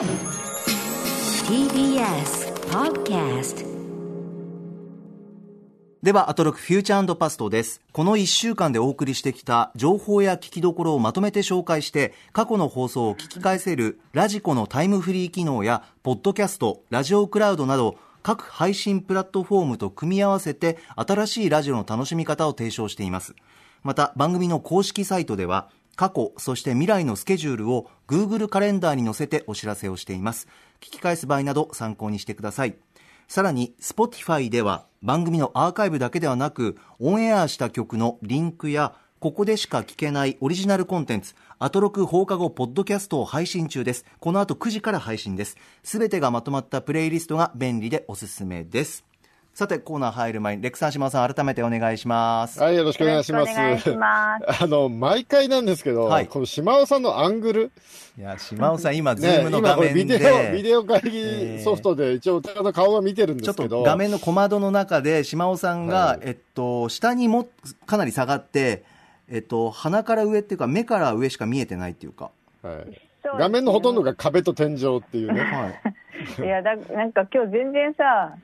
TBS Podcast では、アトロクフューチャーパストです。この1週間でお送りしてきた情報や聞きどころをまとめて紹介して、過去の放送を聞き返せるラジコのタイムフリー機能や、ポッドキャスト、ラジオクラウドなど、各配信プラットフォームと組み合わせて、新しいラジオの楽しみ方を提唱しています。また、番組の公式サイトでは、過去、そして未来のスケジュールを Google カレンダーに載せてお知らせをしています。聞き返す場合など参考にしてください。さらに Spotify では番組のアーカイブだけではなくオンエアした曲のリンクやここでしか聞けないオリジナルコンテンツアトロク放課後ポッドキャストを配信中ですこの後9時から配信ですすべてがまとまったプレイリストが便利でおすすめですさてコーナー入る前にレックさん島田さん改めてお願いします。はい、よろしくお願いします。よろしくお願いします。あの、毎回なんですけど、はい。この島尾さんのアングル、いや島尾さん 今ズーね、ムの今これ画面で、ビデオ、ビデオ会えー。議ソフトで一応、の顔が見てるんでちょっすけど、と画面の小窓の中で島尾さんが、はい。えっと、下にもかなり下がって、えっと、鼻から上っていうか目から上しか見えてないっていうか、はい。画面のほとんどが壁と天井っていうね。はい、いやだなんか今日全然さ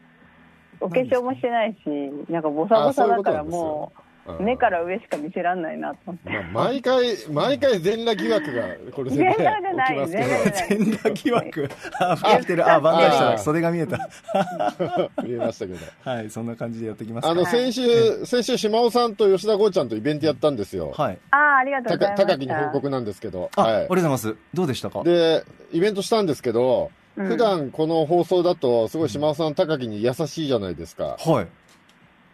お化粧もしてないしなんかボサボサだからもう目から上しか見せらんないなと思ってまあ毎回、毎回全裸疑惑が、これ全裸じゃない全裸じゃない全裸疑惑、あ、吹き来てる、あ、万歳した袖が見えた。見えましたけど。はい、そんな感じでやっていきますか。あの、はい先週、先週、島尾さんと吉田剛ちゃんとイベントやったんですよ。はい。ああありがとうございました高木に報告なんですけど。あ、はいありがとうございます。どうでしたか？で、イベントしたんですけど、うん。普段この放送だと、すごい島尾さん、高木に優しいじゃないですか。はい。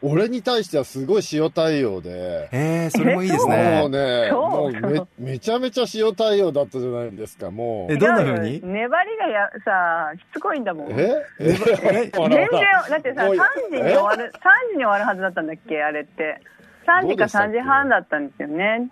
俺に対してはすごい塩対応で、えー、それもいいです もうね。もうめめちゃめちゃ塩対応だったじゃないですか、もう。え。どんな風に？粘りがやさしつこいんだもん。え？え？全然だってさもう3時に終わる3時に終わるはずだったんだっけあれって。3時か3時半だったんですよね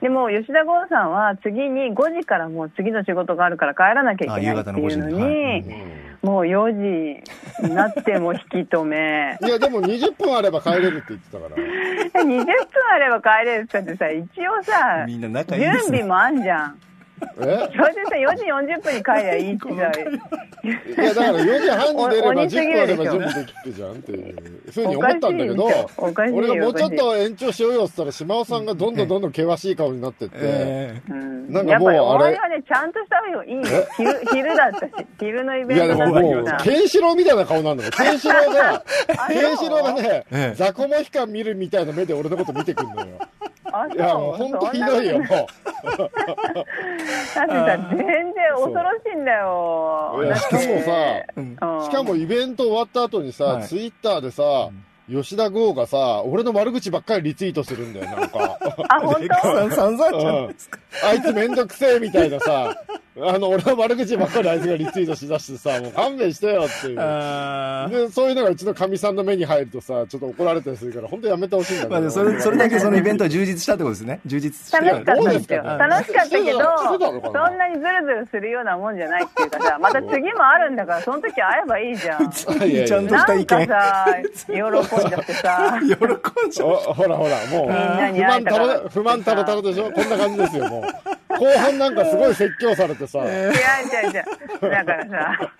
でも吉田剛さんは次に5時からもう次の仕事があるから帰らなきゃいけないっていうのあ夕方の5時にもう4時になっても引き止め。いや、でも20分あれば帰れるって言ってたから。20分あれば帰れるって言ってさ一応さ準備もあんじゃん。えそれでさ4時40分に帰りゃいいってさいや、だから4時半に出ればお鬼す10分あれば準備できるじゃんっていうふうに思ったんだけど、俺がもうちょっと延長しようよって言ったら、島尾さんがどんどんどんどん険しい顔になってって、えうんなんかやっぱりもうあれ？はねちゃんとした方がいいよ。昼昼だったし昼のイいやでベントだももうった、しさケンシロウみたいな顔なんだよ。ケンシロウが、あケンシロウがねええ、ザコモヒカン見るみたいな目で俺のこと見てくんのよ。あいや、もう本当ひどいよ、も だってさ全然恐ろしいんだよ。う。いや、しかもさ、うん。しかもイベント終わった後にさ、はい。ツイッターでさ、吉田剛がさ、俺の悪口ばっかりリツイートするんだよ、なんか。あ本レックさん散々ちゃうんん。あいつめんどくせえみたいなさ、あの、俺の悪口ばっかりあいつがリツイートしだしてさ、もう勘弁してよっていう。で、そういうのがうちのかみさんの目に入るとさ、ちょっと怒られたりするから、本当やめてほしいんだけど。まあで、それ、それだけそのイベントは充実したってことですね。充実して楽しかったですよ楽しかったけどそんなにズルズルするようなもんじゃないっていうかさまた次もあるんだからその時会えばいいじゃんちゃんとした意なんか見。さ喜んじゃってさ喜んじゃほらほら、もう、不満たら、不満たらたらでしょこんな感じですよ、もう。後半なんかすごい説教されてさ、違う違う違うだからさ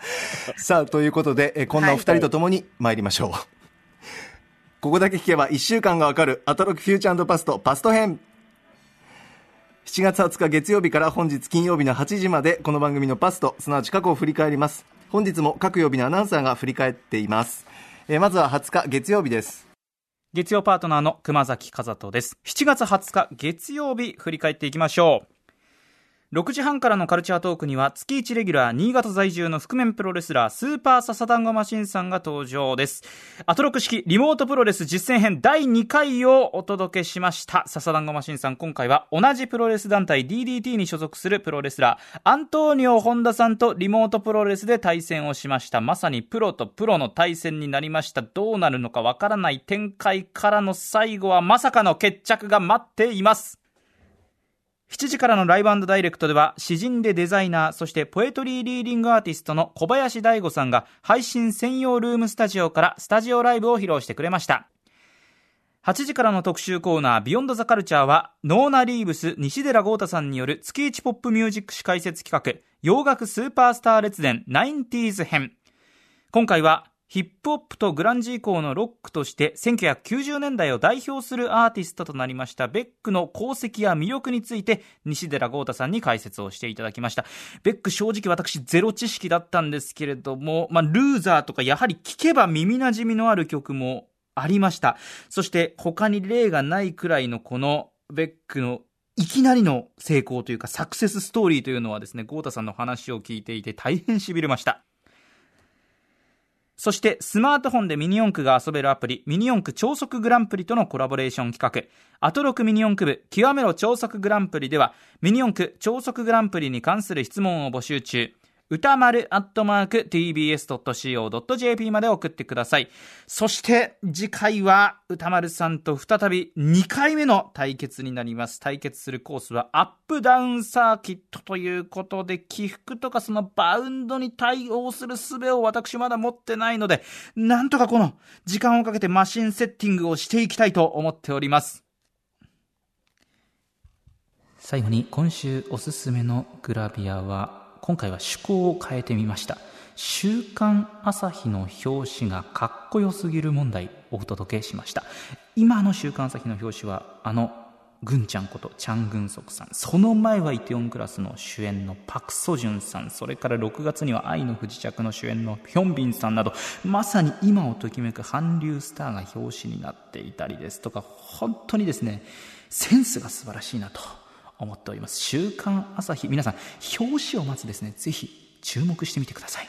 さあ、ということで、えこんなお二人と共に参りましょう。ここだけ聞けば1週間がわかる、アトロックフューチャーパスト、パスト編。7月20日月曜日から本日金曜日の8時まで、この番組のパスト、すなわち過去を振り返ります。本日も各曜日のアナウンサーが振り返っています。えーまずは20日月曜日です。月曜パートナーの熊崎和人です。7月20日月曜日振り返っていきましょう。6時半からのカルチャートークには月1レギュラー新潟在住の覆面プロレスラースーパーササダンゴマシンさんが登場です。アトロク式リモートプロレス実践編第2回をお届けしました。ササダンゴマシンさん今回は同じプロレス団体 DDT に所属するプロレスラーアントーニオ・ホンダさんとリモートプロレスで対戦をしました。まさにプロとプロの対戦になりました。どうなるのかわからない展開からの最後はまさかの決着が待っています。7時からのライブダイレクトでは詩人でデザイナーそしてポエトリーリーディングアーティストの小林大吾さんが配信専用ルームスタジオからスタジオライブを披露してくれました8時からの特集コーナービヨンドザカルチャーはノーナ・リーブス西寺豪太さんによる月一ポップミュージック史解説企画洋楽スーパースター列伝 90s 編。今回はヒップホップとグランジ以降のロックとして1990年代を代表するアーティストとなりましたベックの功績や魅力について西寺豪太さんに解説をしていただきました。ベック正直私ゼロ知識だったんですけれども、まあ、ルーザーとかやはり聞けば耳馴染みのある曲もありました。そして他に例がないくらいのこのベックのいきなりの成功というかサクセスストーリーというのはですね、豪太さんの話を聞いていて大変痺れました。そしてスマートフォンでミニ四駆が遊べるアプリミニ四駆超速グランプリとのコラボレーション企画。アトロクミニ四駆部極めろ超速グランプリではミニ四駆超速グランプリに関する質問を募集中。歌丸アットマーク tbs.co.jp まで送ってください。そして次回は歌丸さんと再び2回目の対決になります。対決するコースはアップダウンサーキットということで起伏とかそのバウンドに対応する術を私まだ持ってないので、なんとかこの時間をかけてマシンセッティングをしていきたいと思っております。最後に今週おすすめのグラビアは今回は趣向を変えてみました。週刊朝日の表紙がかっこよすぎる問題をお届けしました。今の週刊朝日の表紙はあのぐんちゃんことチャン・グンソクさん。その前はイテオンクラスの主演のパク・ソジュンさん。それから6月には愛の不時着の主演のヒョンビンさんなどまさに今をときめく韓流スターが表紙になっていたりですとか本当にですねセンスが素晴らしいなと。思っております。週刊朝日、皆さん、表紙をまずですね、ぜひ注目してみてください。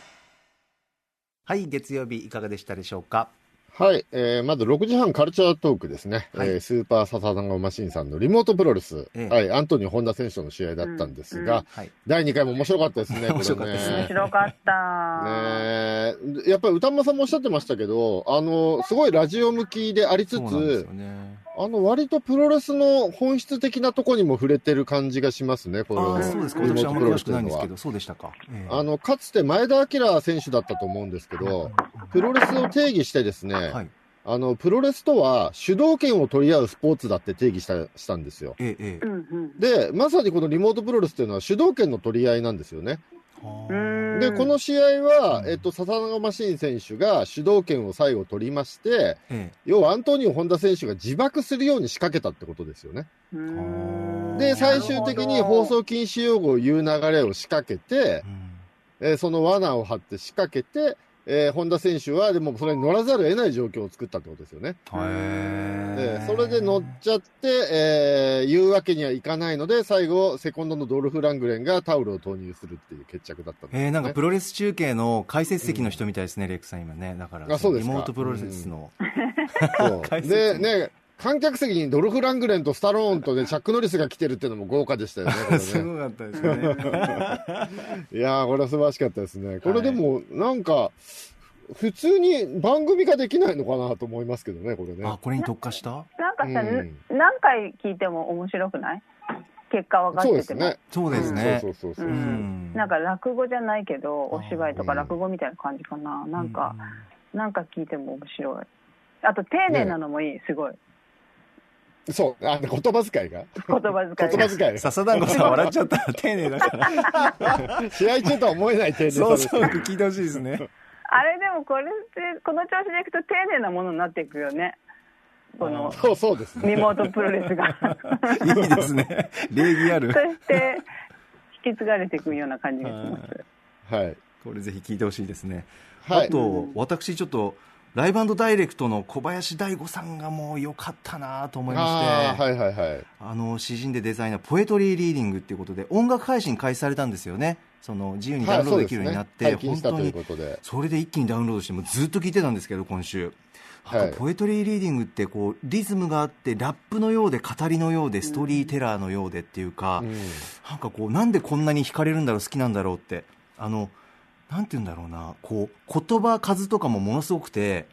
はい、月曜日いかがでしたでしょうか？はい、えー、まず6時半カルチャートークですね、はい、えー、スーパーササダンゴマシンさんのリモートプロレス、ええ、はい、アントニー・ホンダ選手との試合だったんですが、うんうん、第2回も面白かったですね、面白かったですね。面白かった。ねやっぱり歌間さんもおっしゃってましたけど、あの、すごいラジオ向きでありつつ、ね、あの、割とプロレスの本質的なとこにも触れてる感じがしますね、このそうですか、私あんまり詳しくないんですけど、そうでしたか。えあの、かつて前田明選手だったと思うんですけど、プロレスを定義してですね、はいあの、プロレスとは主導権を取り合うスポーツだって定義したしたんですよ。ええ、で、まさにこのリモートプロレスっていうのは主導権の取り合いなんですよね。で、この試合は、えっと、笹永マシン選手が主導権を最後取りまして、ええ、要はアントニオ・ホンダ選手が自爆するように仕掛けたってことですよね。で、最終的に放送禁止用語を言う流れを仕掛けて、えー、その罠を張って仕掛けて、えー、本田選手は、でもそれに乗らざるを得ない状況を作ったってことですよね。で、それで乗っちゃって、えー、言うわけにはいかないので、最後、セコンドのドルフ・ラングレンがタオルを投入するっていう決着だったんです、ね、えー、なんかプロレス中継の解説席の人みたいですね、うん、レックさん今ね。だから、あそうですリモートプロレスの。うん、で、ね、観客席にドルフ・ラングレンとスタローンとね、チャック・ノリスが来てるっていうのも豪華でしたよね。ね すごかったですね。いやー、これは素晴らしかったですね。これでも、なんか、普通に番組ができないのかなと思いますけどね、これね。あ、これに特化した？なんかさ、うん、何回聞いても面白くない？結果分かってても。そうですね。そうそうそうなんか落語じゃないけど、お芝居とか落語みたいな感じかな。なんか、なんか聞いても面白い。あと、丁寧なのもいい、すごい。そう、あの言葉遣いが。言葉遣い。言葉遣い。笹団子さん笑っちゃったら丁寧だから。試合中とは思えない丁寧さそうそう聞いてほしいですね。あれでもこれってこの調子でいくと丁寧なものになっていくよね。このそうそうです、ね、リモートプロレスがいいですね。礼儀ある。そして引き継がれていくような感じがします。はい。これぜひ聞いてほしいですね。はい、あと、私ちょっと。ライブダイレクトの小林大吾さんがもう良かったなと思いまして、はいはいはい、あの詩人でデザイナー、ポエトリーリーディングっていうことで、音楽配信開始されたんですよね、その自由にダウンロードできるようになって、はいね、本当にそれで一気にダウンロードしてもずっと聞いてたんですけど、今週。はい、ポエトリーリーディングってこうリズムがあってラップのようで語りのようでストーリーテラーのようでっていうか、うん、なんかこうなんでこんなに惹かれるんだろう好きなんだろうって。あのなんて言うんだろうな。こう言葉数とかもものすごくて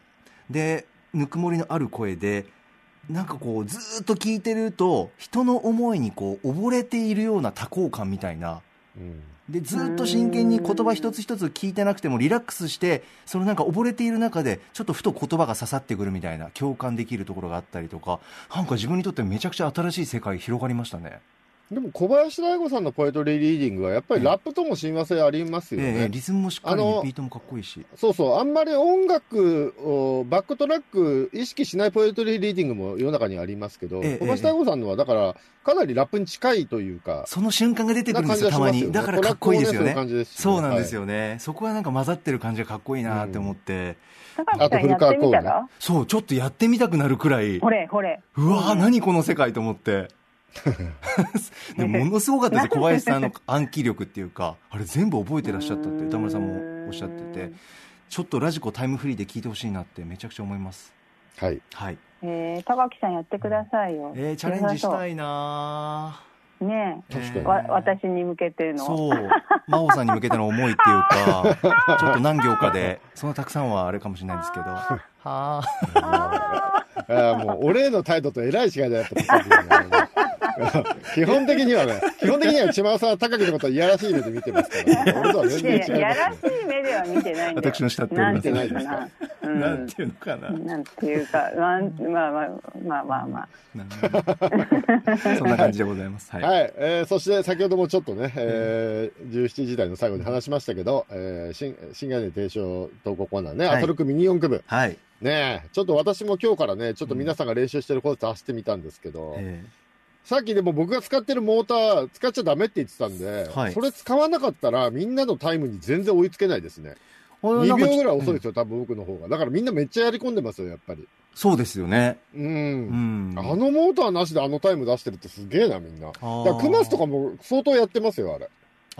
でぬくもりのある声でなんかこうずっと聞いてると人の思いにこう溺れているような多幸感みたいな、うん、でずっと真剣に言葉一つ一つ聞いてなくてもリラックスしてそのなんか溺れている中でちょっとふと言葉が刺さってくるみたいな共感できるところがあったりとかなんか自分にとってめちゃくちゃ新しい世界広がりましたねでも小林大吾さんのポエトリーリーディングは、やっぱりラップとも親和性ありますよね。ええリズムもしっかり、ビートもかっこいいし。そうそう、あんまり音楽を、バックトラック意識しないポエトリーリーディングも世の中にありますけど、え、小林大吾さんのは、だから、かなりラップに近いというか。その瞬間が出てくるんですよ、たまに。だからかっこいいですよね。そうなんですよね、はい、そこはなんか混ざってる感じがかっこいいなって思って。うん、あと古川光ね。そう、ちょっとやってみたくなるくらい。ほれ、ほれ。うわ何この世界と思って。でもものすごかったです小林さんの暗記力っていうかあれ全部覚えてらっしゃったって歌丸さんもおっしゃっててちょっとラジコタイムフリーで聞いてほしいなってめちゃくちゃ思います。はい、はい。えー、高木さんやってくださいよ、えー、チャレンジしたいなねえ、確かに、私に向けての。そう、真央さんに向けての思いっていうか、ちょっと何行かで、そんなたくさんはあれかもしれないんですけど、は あ。あもう、俺への態度とえらい違いだよって、基本的にはね、基本的には千葉さんは高木のことはいやらしい目で見てますから、ね、俺とは全然違いいやらしい目では見てないん私の慕ってお見てないですか。なんていうのかな。なんていうか、まあまあまあまあまあまあ。そんな感じでございます。はい。はい、えー、そして先ほどもちょっとね、えー、17時台の最後に話しましたけど、えー、新新概念提唱投稿コーナーね、はい、アトロクミニ四区部。はい。ねちょっと私も今日からね、ちょっと皆さんが練習してるコース走ってみたんですけど、えーさっきでも僕が使ってるモーター使っちゃダメって言ってたんで、はい、それ使わなかったらみんなのタイムに全然追いつけないですね。2秒ぐらい遅いですよ、多分僕の方が。だからみんなめっちゃやり込んでますよ、やっぱり。そうですよね。うん。うん、あのモーターなしであのタイム出してるってすげえな、みんな。だからクマスとかも相当やってますよ、あれ。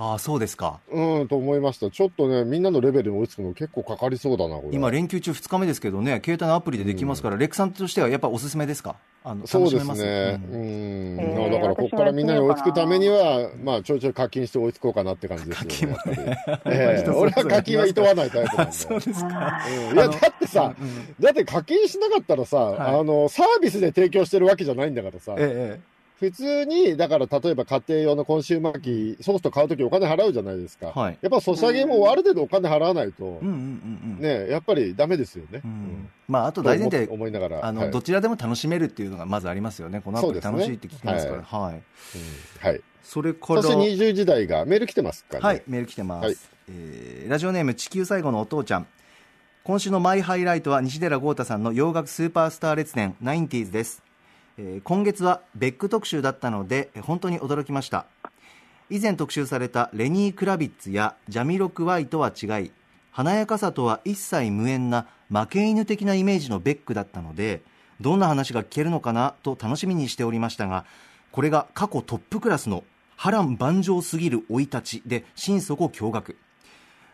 ああ、そうですか。うん、と思いました。ちょっとね、みんなのレベルに追いつくの結構かかりそうだな、これ。今、連休中2日目ですけどね、携帯のアプリでできますから、うん、レックさんとしてはやっぱおすすめですか？あのそうですね。うん。うん、だから、ここからみんなに追いつくためには、まあ、ちょいちょい課金して追いつこうかなって感じですよね。課金ね。えー、俺は課金はいとわないタイプなんで。そうですか。うん、いや、だってさ、だって課金しなかったらさ、はい、あの、サービスで提供してるわけじゃないんだからさ。ええ。普通に、だから例えば家庭用のコンシューマー機、ソフト買うときお金払うじゃないですか。はい、やっぱソシャゲもある程度お金払わないと、ね、やっぱりダメですよね。うん、まあ、あと大前提、思いながら、あの、はい、どちらでも楽しめるっていうのがまずありますよね。このアプリ楽しいって聞きますから。はい。はい。はい、それから。そして20時代がメール来てますか、ね、はい、メール来てます。はい、えー、ラジオネーム地球最後のお父ちゃん。今週のマイハイライトは西寺豪太さんの洋楽スーパースター列伝 90s です。え今月はベック特集だったので本当に驚きました。以前特集されたレニー・クラビッツやジャミロクワイとは違い華やかさとは一切無縁な負け犬的なイメージのベックだったのでどんな話が聞けるのかなと楽しみにしておりましたがこれが過去トップクラスの波乱万丈すぎる生い立ちで心底驚愕。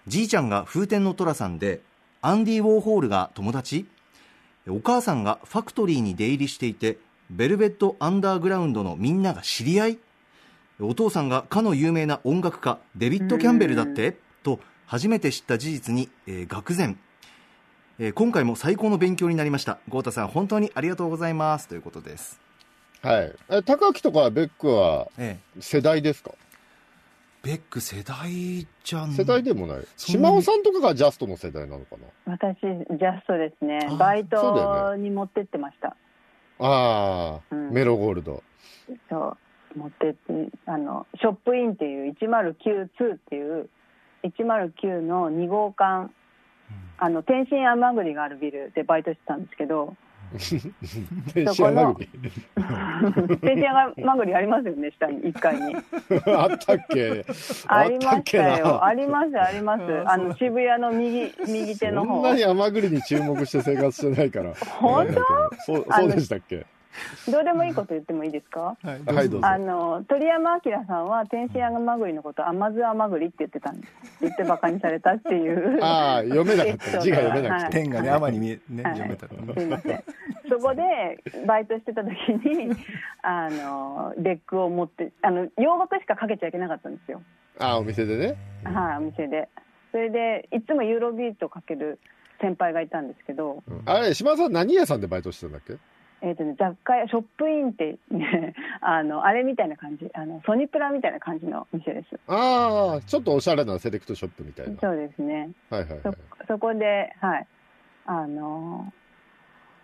じいちゃんが風天の寅さんでアンディ・ウォーホールが友達。お母さんがファクトリーに出入りしていてベルベット・アンダーグラウンドのみんなが知り合い？お父さんがかの有名な音楽家デビッド・キャンベルだって？と初めて知った事実に、えー、愕然、えー、今回も最高の勉強になりました。豪太さん本当にありがとうございます。ということです。はい。え高木とかベックは世代ですか、ええベック世代じゃん。世代でもない。島尾さんとかがジャストの世代なのかな？私ジャストですね。バイトに持ってってました、ああ、うん、メロゴールド。そう、持ってって、あの、ショップインっていう1092っていう109の2号館、うん、あの、天津甘栗があるビルでバイトしてたんですけど、天津甘栗天津甘栗ありますよね、下に、1階に。あったっけ？ありましたよ。あります、あります。あの、渋谷の右、右手の方。そんなに甘栗に注目して生活してないから。本当？そうそうでしたっけ？どうでもいいこと言ってもいいですか？はい、どうぞ。あの鳥山明さんは天津甘栗のこと甘酢甘栗って言ってたんです。言って馬鹿にされたっていう。ああ読めなかった。字が読めなくて。天がね甘に見えね、読めた。すみません。そこでバイトしてた時に あのレックを持ってあの洋楽しかかけちゃいけなかったんですよ。ああお店でね。はい、お店で。それでいつもユーロビートかける先輩がいたんですけど。あれ島田さん何屋さんでバイトしてたんだっけ？えーとね、雑貨屋ショップインってね あのあれみたいな感じあのソニプラみたいな感じの店です。ああちょっとおしゃれなセレクトショップみたいな。そうですね。はいはい、はい、そそこではい。あの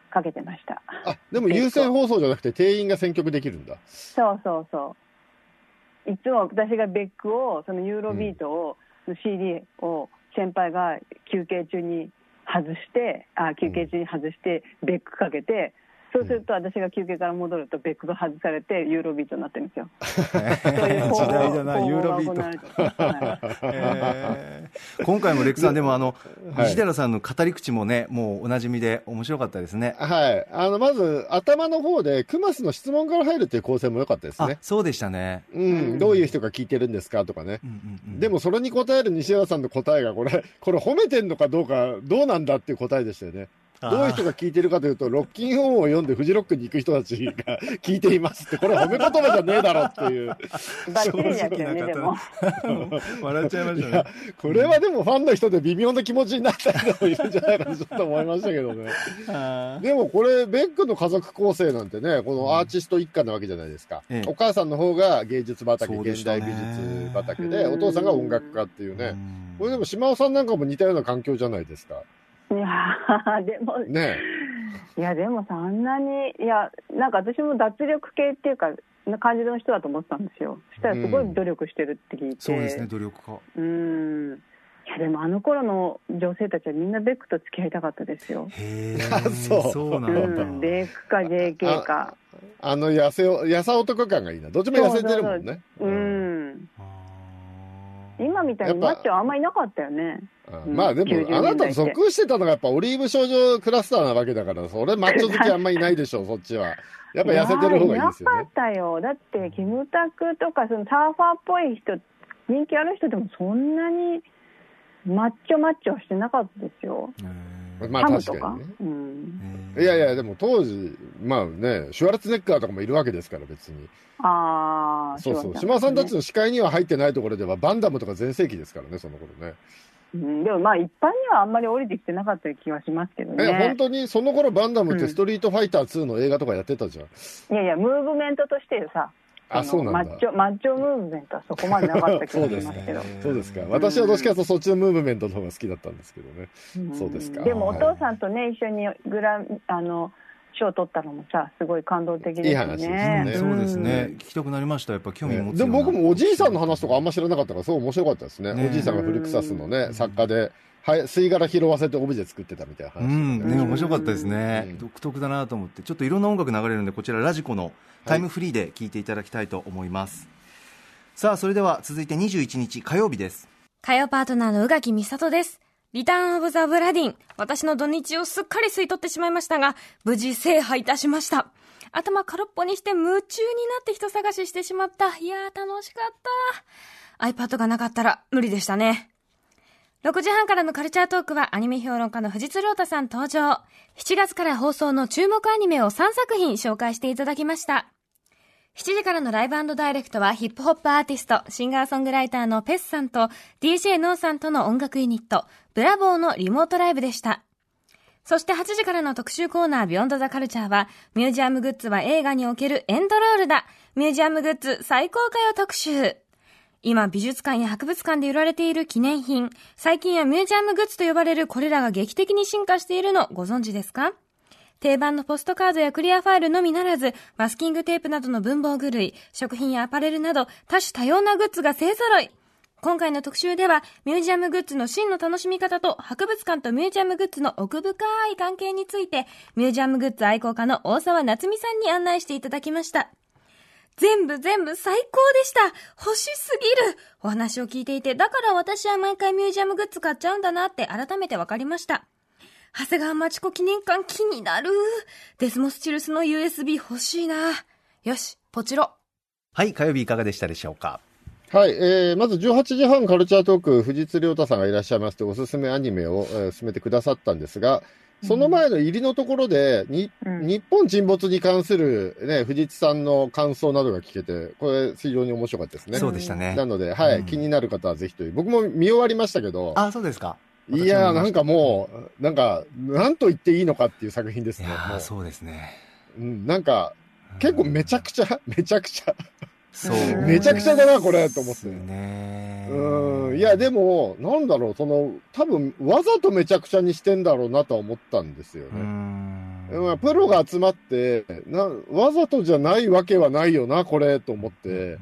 ー、かけてました。あでも優先放送じゃなくて店員が選曲できるんだ。そうそうそいつも私がベックをそのユーロビートを、の CD を先輩が休憩中に外してあ休憩中に外してベックかけてそうすると私が休憩から戻るとベックが外されてユーロビートになってるんですよ。時代だなユーロビート。今回もレックさんでもあの、はい、西寺さんの語り口もねもうおなじみで面白かったですね。はいあのまず頭の方でクマスの質問から入るっていう構成も良かったですね。そうでしたね。うん、どういう人が聞いてるんですかとかね。でもそれに答える西原さんの答えがこれこれ褒めてんのかどうかどうなんだっていう答えでしたよね。どういう人が聞いてるかというと、ロッキンオンを読んでフジロックに行く人たちが聞いていますって、これ褒め言葉じゃねえだろっていう。バッチリですよね、でも。笑っちゃいましたね。これはでもファンの人で微妙な気持ちになった人もいるんじゃないかとちょっと思いましたけどね。でもこれ、ベックの家族構成なんてね、このアーティスト一家なわけじゃないですか。うん、お母さんの方が芸術畑、現代美術畑で、お父さんが音楽家っていうね。これでも島尾さんなんかも似たような環境じゃないですか。いや でも、ね、いやでもそんなにいやなんか私も脱力系っていうかな感じの人だと思ってたんですよ。そしたらすごい努力してるって聞いて、うん、そうですね努力家。うん。いやでもあの頃の女性たちはみんなベックと付き合いたかったですよ。へえそう。そうなんだ、うん、ベックか JK か。あの痩せ痩さ男感がいいな。どっちも痩せてるもんね。うん、今みたいにマッチョあんまりいなかったよねまあでも、あなた属してたのがやっぱオリーブ症状クラスターなわけだから、それマッチョ好きあんまりいないでしょ、そっちは。やっぱ痩せてる方がいいですよね。なかったよ。だって、キムタクとか、そのサーファーっぽい人、人気ある人でもそんなにマッチョマッチョはしてなかったですよ。まあ確かにね。うん、いやいや、でも当時、まあね、シュワルツネッカーとかもいるわけですから、別に。ああ、そうそう。島さんたちの視界には入ってないところでは、バンダムとか全盛期ですからね、その頃ね。うん、でもまあ一般にはあんまり降りてきてなかった気はしますけどね。え、本当にその頃バンダムってストリートファイター2の映画とかやってたじゃん。うん、いやいや、ムーブメントとしてさ、あそうなんマッチョ、マッチョムーブメントはそこまでなかった気がしますけど。そうですか。私はどっちかというとそっちのムーブメントの方が好きだったんですけどね。うん、そうですか。でもお父さんとね、一緒にグラン、あの、賞を取ったのもさ、すごい感動的ですね。いい話ですね。そうですね。聞きたくなりました。やっぱ興味持つ、でも僕もおじいさんの話とかあんま知らなかったから、すごい面白かったですね。おじいさんがフルクサスのね、作家で。はい、吸い殻拾わせてオブジェ作ってたみたいな話、ね、うんね面白かったですね、うん、独特だなと思ってちょっといろんな音楽流れるんでこちらラジコのタイムフリーで聴いていただきたいと思います、はい、さあそれでは続いて21日火曜日です火曜パートナーの宇垣美里ですリターンオブザブラディン。私の土日をすっかり吸い取ってしまいましたが無事制覇いたしました。頭空っぽにして夢中になって人探ししてしまった。いやー楽しかった。iPad がなかったら無理でしたね。6時半からのカルチャートークはアニメ評論家の藤津亮太さん登場。7月から放送の注目アニメを3作品紹介していただきました。7時からのライブダイレクトはヒップホップアーティスト、シンガーソングライターのペスさんと DJ ノーさんとの音楽ユニット、ブラボーのリモートライブでした。そして8時からの特集コーナービヨンドザカルチャーは、ミュージアムグッズは映画におけるエンドロールだ。ミュージアムグッズ最高かよ特集。今、美術館や博物館で売られている記念品、最近はミュージアムグッズと呼ばれるこれらが劇的に進化しているのご存知ですか？定番のポストカードやクリアファイルのみならず、マスキングテープなどの文房具類、食品やアパレルなど多種多様なグッズが勢揃い。今回の特集では、ミュージアムグッズの真の楽しみ方と博物館とミュージアムグッズの奥深い関係について、ミュージアムグッズ愛好家の大沢夏美さんに案内していただきました。全部全部最高でした欲しすぎるお話を聞いていて、だから私は毎回ミュージアムグッズ買っちゃうんだなって改めて分かりました。長谷川町子記念館気になる。デスモスチルスの USB 欲しいな。よし、ポチロ。はい、火曜日いかがでしたでしょうか？はい、えー、まず18時半カルチャートーク、藤津亮太さんがいらっしゃいまして、おすすめアニメを、えー、進めてくださったんですが、その前の入りのところで、に、うん、日本沈没に関するね、藤津さんの感想などが聞けて、これ非常に面白かったですね。そうでしたね。なので、はい、うん、気になる方はぜひという。僕も見終わりましたけど。あ、そうですか。いやなんかもう、なんか、なんと言っていいのかっていう作品ですね。そうですね。うん、なんか、結構めちゃくちゃ、めちゃくちゃそう。めちゃくちゃだな、これ、と思って。ね。うん。いや、でも、なんだろう、その、多分、わざとめちゃくちゃにしてんだろうなとは思ったんですよね。まあ、プロが集まってな、わざとじゃないわけはないよな、これ、と思って、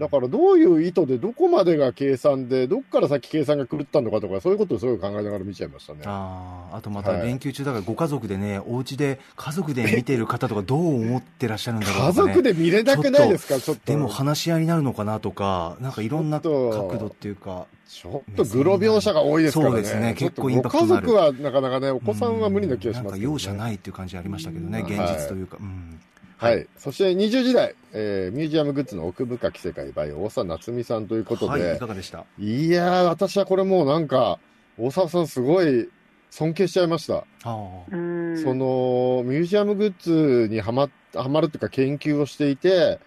だからどういう意図でどこまでが計算で、どっから先計算が狂ったのかとか、そういうことをすごい考えながら見ちゃいましたね。ああ、あとまた連休中だからご家族でね、はい、お家で家族で見ている方とかどう思ってらっしゃるんだろう、ね、家族で見れなくないですか、ちょっと。でも話し合いになるのかなとか、なんかいろんな角度っていうか。ちょっとグロ描写が多いですからね。そうですね。結構インパクト家族はなかなかね、お子さんは無理な気がします、ね、なんか容赦ないっていう感じありましたけどね、現実というか。うんはい。そして20時代、えー、ミュージアムグッズの奥深き世界 by 大沢夏美さんということで。はい、いかがでした？いやー、私はこれもうなんか、大沢さんすごい尊敬しちゃいました。その、ミュージアムグッズにはま、はまるっていうか研究をしていて、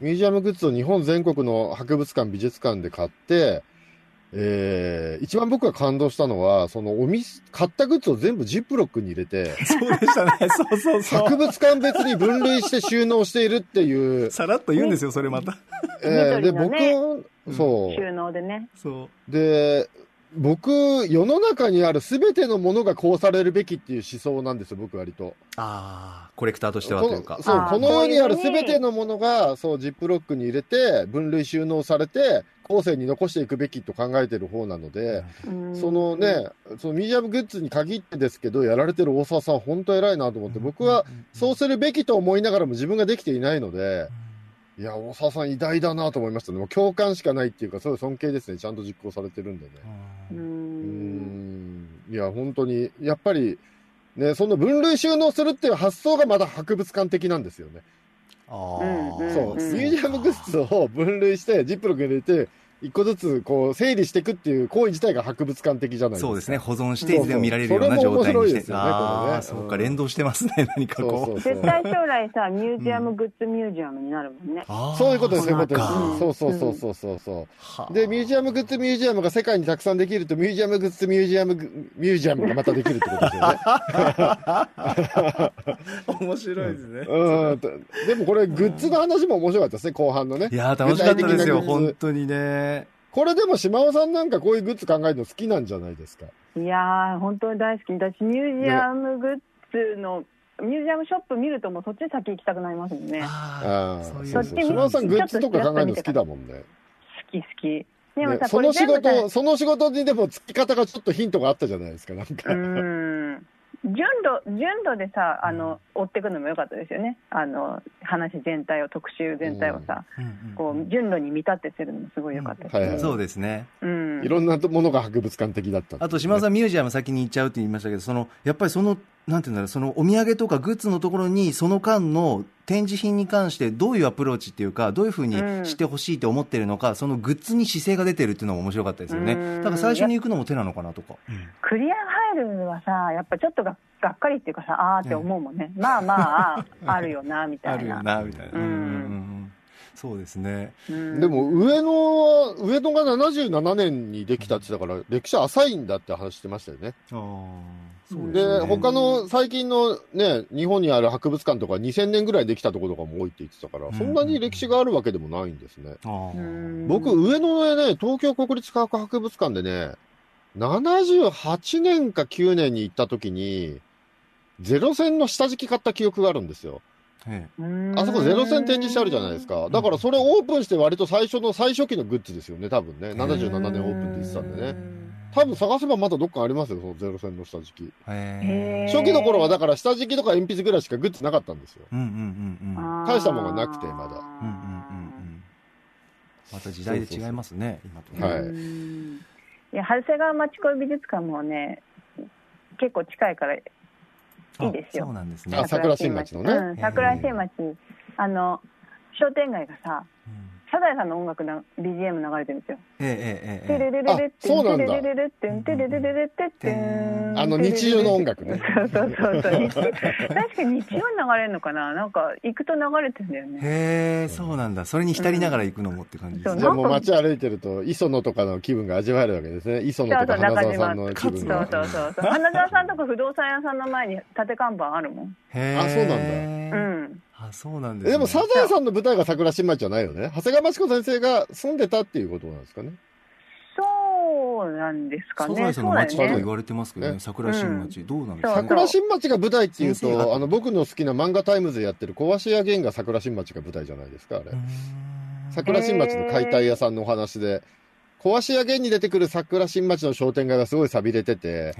ミュージアムグッズを日本全国の博物館、美術館で買って、えー、一番僕が感動したのは、そのおみ、買ったグッズを全部ジップロックに入れて、そうでしたね、そうそうそう。博物館別に分類して収納しているっていう。さらっと言うんですよ、それまた。えー、で、僕、そう。収納でね。そう。で、僕、世の中にあるすべてのものがこうされるべきっていう思想なんですよ、僕割と。ああ、コレクターとしてはというか。そう、この世にあるすべてのものが、そう、ジップロックに入れて、分類収納されて、後世に残していくべきと考えてる方なので、そのね、そのミュージアムグッズに限ってですけど、やられてる大沢さん、本当偉いなと思って、僕はそうするべきと思いながらも自分ができていないので、いや、大沢さん偉大だなと思いましたね。もう共感しかないっていうか、そういう尊敬ですね。ちゃんと実行されてるんでね。うん。いや、本当に、やっぱり、ね、その分類収納するっていう発想がまだ博物館的なんですよね。ああ。そう、ミュージアムグッズを分類して、ジップロック入れて、一個ずつこう整理していくっていう行為自体が博物館的じゃないですか。そうですね。保存していつでも見られるような状態にして。そうああ、ね、そうか、連動してますね。何かこう。絶対将来さ、ミュージアム、グッズミュージアムになるもんね。そういうことです、そういうことです。そうそうそうそうそうそう。で、ミュージアム、グッズミュージアムが世界にたくさんできると、ミュージアム、グッズミュージアム、ミュージアムがまたできるってことですよね。面白いですね。うん。でもこれ、グッズの話も面白かったですね、後半のね。いや、楽しかったですよ、本当にね。これでも島尾さんなんかこういうグッズ考えるの好きなんじゃないですか？いやー、本当に大好き。私、ミュージアムグッズの、ね、ミュージアムショップ見るともうそっち先行きたくなりますもんね。ああ、そっち島尾さんグッズとか考えるの好きだもんね。好き好き。でもさ、ね、その仕事、その仕事にでも付き方がちょっとヒントがあったじゃないですか、なんか。うん。順路順路でさあの追っていくのも良かったですよね。あの話全体を特集全体をさ、うん、こう順路に見立ててるのもすごい良かったです、ね、はいはい、そうですね、うん、いろんなものが博物館的だった、ね、あと島田さんミュージアム先に行っちゃうって言いましたけどそのやっぱりそのなんていうんだろうそのお土産とかグッズのところにその間の展示品に関してどういうアプローチっていうかどういうふうにしてほしいと思ってるのか、うん、そのグッズに姿勢が出てるっていうのも面白かったですよね。だから最初に行くのも手なのかなとか、クリアファイルはさやっぱちょっとががっかりっていうかさあーって思うもんね、まあまあ あるよなみたいな。あるよなみたいな。うん。そうですね、でも上野は上野が77年にできたって言ったから歴史浅いんだって話してましたよね。ああで、ね、他の最近のね、日本にある博物館とか2000年ぐらいできたところとかも多いって言ってたから、うん、そんなに歴史があるわけでもないんですね。僕、上野でね、東京国立科学博物館でね、78年か9年に行った時に、ゼロ戦の下敷き買った記憶があるんですよ。あそこゼロ戦展示してあるじゃないですか。だからそれオープンして割と最初の最初期のグッズですよね、多分ね。77年オープンって言ってたんでね。多分探せばまだどっかありますよ、そのゼロ戦の下敷き。初期の頃はだから下敷きとか鉛筆ぐらいしかグッズなかったんですよ。うんうんうんうん。大したものがなくて、まだ。うんうんうんうん。また時代で違いますね、今とね。はい。いや、長谷川町子美術館もね、結構近いからいいですよ。そうなんですね。桜新町のね。うん、桜新町。あの、商店街がさ、うんサザエさんの音楽な BGM 流れてるんですよ。ええええテレレレレってそうなんだ。テレレレってテレレレレってってあの日常の音楽ね。そうそうそうそう。確かに日常流れるのかな？なんか行くと流れてるんだよね。へえ、そうなんだ。それに浸りながら行くのもって感じですね。じゃあもう街歩いてると磯野とかの気分が味わえるわけですね。磯野とか花澤さんの気分が。そうそうそう。花澤さんとか不動産屋さんの前に縦看板あるもん。へえ。あ、そうなんだ。うん。あそうなんです、ね、でもサザエさんの舞台が桜新町じゃないよね。長谷川町子先生が住んでたっていうことなんですかね。そうなんですかね。サザエさんの町と言われてますけどね、ね。桜新町、どうなんですか？桜新町が舞台っていうと、あの僕の好きな漫画タイムズでやってる解体屋ゲンが桜新町が舞台じゃないですか、あれ。桜新町の解体屋さんのお話で、壊し屋源に出てくる桜新町の商店街がすごい寂れてて、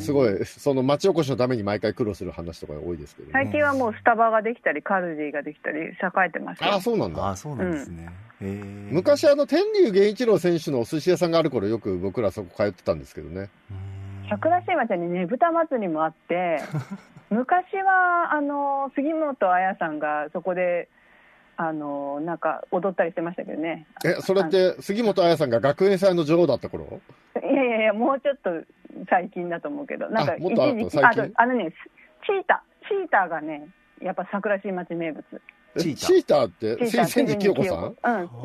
すごい、その町おこしのために毎回苦労する話とか多いですけど、ね、最近はもうスタバができたり、カルディができたり、栄えてますああ、そうなんだ。あそうなんですね。うん、昔、あの、天竜源一郎選手のお寿司屋さんがある頃、よく僕らそこ通ってたんですけどね。桜新町にねぶた祭りもあって、昔は、あの、杉本彩さんがそこで、あのなんか踊ったりしてましたけどね。え、それって杉本彩さんが学園祭の女王だった頃？いやいやいや、もうちょっと最近だと思うけど、なんか一時期、ああのね、チータ、チータがね、やっぱ桜新町名物。チーター。って千治清子さん？うん。